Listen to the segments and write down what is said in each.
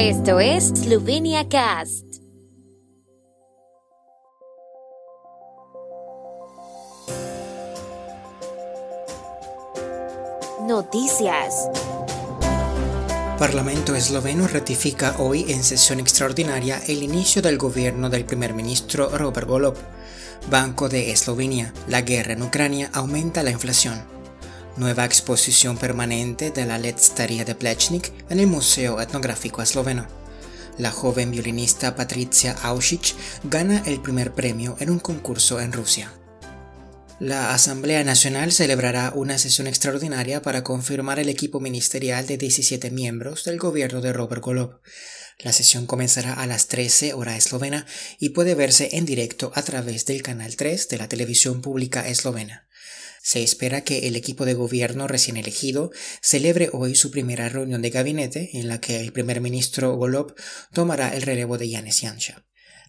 Esto es Slovenia Cast. Noticias. Parlamento esloveno ratifica hoy en sesión extraordinaria el inicio del gobierno del primer ministro Robert Golob. Banco de Eslovenia. La guerra en Ucrania aumenta la inflación. Nueva exposición permanente de la Letstaria de Plechnik en el Museo Etnográfico Esloveno. La joven violinista Patricia Auschich gana el primer premio en un concurso en Rusia. La Asamblea Nacional celebrará una sesión extraordinaria para confirmar el equipo ministerial de 17 miembros del gobierno de Robert Golob. La sesión comenzará a las 13 hora eslovena y puede verse en directo a través del canal 3 de la televisión pública eslovena. Se espera que el equipo de gobierno recién elegido celebre hoy su primera reunión de gabinete en la que el primer ministro Golob tomará el relevo de Yanis Janša.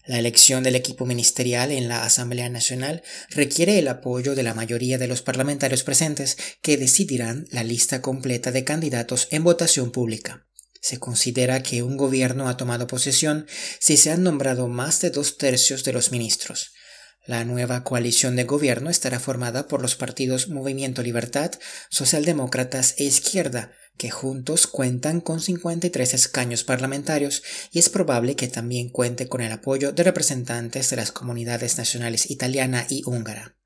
La elección del equipo ministerial en la Asamblea Nacional requiere el apoyo de la mayoría de los parlamentarios presentes que decidirán la lista completa de candidatos en votación pública. Se considera que un gobierno ha tomado posesión si se han nombrado más de dos tercios de los ministros. La nueva coalición de gobierno estará formada por los partidos Movimiento Libertad, Socialdemócratas e Izquierda, que juntos cuentan con 53 escaños parlamentarios y es probable que también cuente con el apoyo de representantes de las comunidades nacionales italiana y húngara.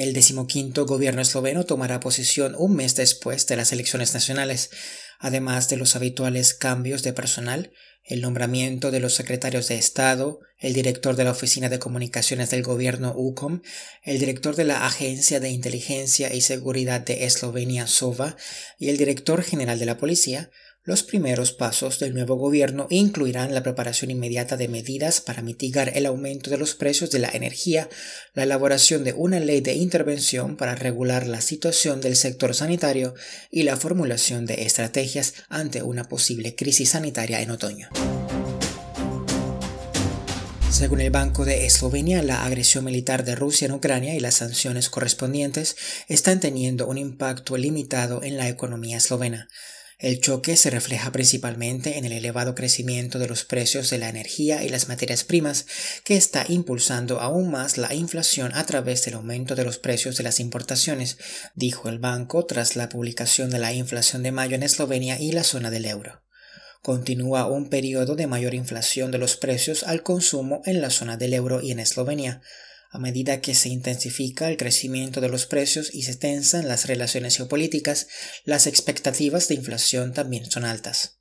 El decimoquinto gobierno esloveno tomará posesión un mes después de las elecciones nacionales, además de los habituales cambios de personal, el nombramiento de los secretarios de Estado, el director de la Oficina de Comunicaciones del Gobierno UCOM, el director de la Agencia de Inteligencia y Seguridad de Eslovenia SOVA y el director general de la Policía, los primeros pasos del nuevo gobierno incluirán la preparación inmediata de medidas para mitigar el aumento de los precios de la energía, la elaboración de una ley de intervención para regular la situación del sector sanitario y la formulación de estrategias ante una posible crisis sanitaria en otoño. Según el Banco de Eslovenia, la agresión militar de Rusia en Ucrania y las sanciones correspondientes están teniendo un impacto limitado en la economía eslovena. El choque se refleja principalmente en el elevado crecimiento de los precios de la energía y las materias primas, que está impulsando aún más la inflación a través del aumento de los precios de las importaciones, dijo el banco tras la publicación de la inflación de mayo en Eslovenia y la zona del euro. Continúa un periodo de mayor inflación de los precios al consumo en la zona del euro y en Eslovenia, a medida que se intensifica el crecimiento de los precios y se tensan las relaciones geopolíticas, las expectativas de inflación también son altas.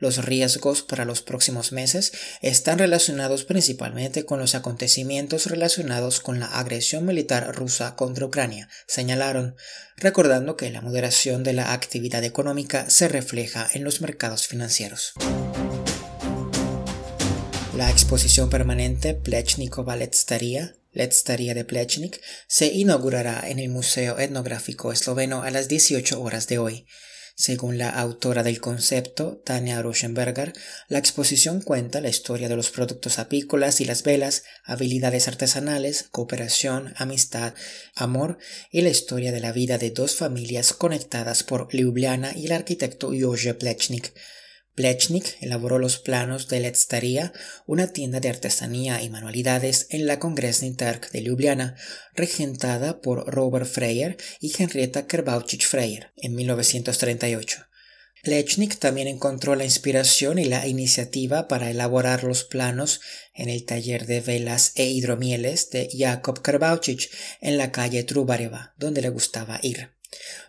Los riesgos para los próximos meses están relacionados principalmente con los acontecimientos relacionados con la agresión militar rusa contra Ucrania, señalaron, recordando que la moderación de la actividad económica se refleja en los mercados financieros. La exposición permanente Plechnikova Letstaria Letstaria de Plechnik se inaugurará en el Museo Etnográfico Esloveno a las 18 horas de hoy. Según la autora del concepto, Tania Rosenberger, la exposición cuenta la historia de los productos apícolas y las velas, habilidades artesanales, cooperación, amistad, amor y la historia de la vida de dos familias conectadas por Ljubljana y el arquitecto Jože Plechnik. Plechnik elaboró los planos de Letstaria, una tienda de artesanía y manualidades en la Kongresny de Ljubljana, regentada por Robert Freyer y Henrietta Kerbauchich Freyer en 1938. Plechnik también encontró la inspiración y la iniciativa para elaborar los planos en el taller de velas e hidromieles de Jakob Kerbauchich en la calle Trubareva, donde le gustaba ir.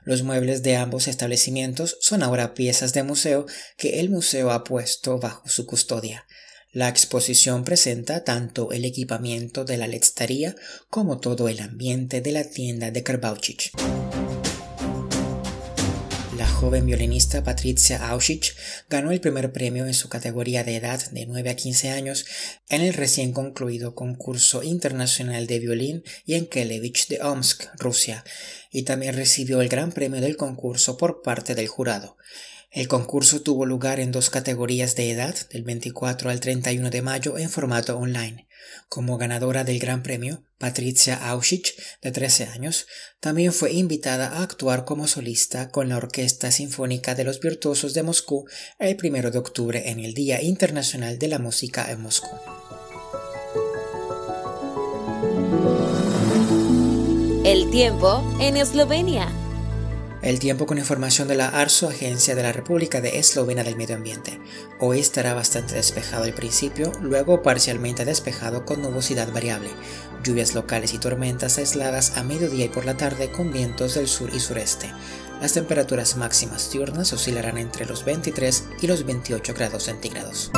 Los muebles de ambos establecimientos son ahora piezas de museo que el museo ha puesto bajo su custodia. La exposición presenta tanto el equipamiento de la letztería como todo el ambiente de la tienda de Karbauchich. La joven violinista Patricia Auschich ganó el primer premio en su categoría de edad de 9 a 15 años en el recién concluido concurso internacional de violín Yankelevich de Omsk, Rusia, y también recibió el gran premio del concurso por parte del jurado. El concurso tuvo lugar en dos categorías de edad, del 24 al 31 de mayo, en formato online. Como ganadora del Gran Premio, Patricia Auschich, de 13 años, también fue invitada a actuar como solista con la Orquesta Sinfónica de los Virtuosos de Moscú el 1 de octubre en el Día Internacional de la Música en Moscú. El tiempo en Eslovenia. El tiempo con información de la ARSO, Agencia de la República de Eslovenia del Medio Ambiente. Hoy estará bastante despejado al principio, luego parcialmente despejado con nubosidad variable. Lluvias locales y tormentas aisladas a mediodía y por la tarde con vientos del sur y sureste. Las temperaturas máximas diurnas oscilarán entre los 23 y los 28 grados centígrados.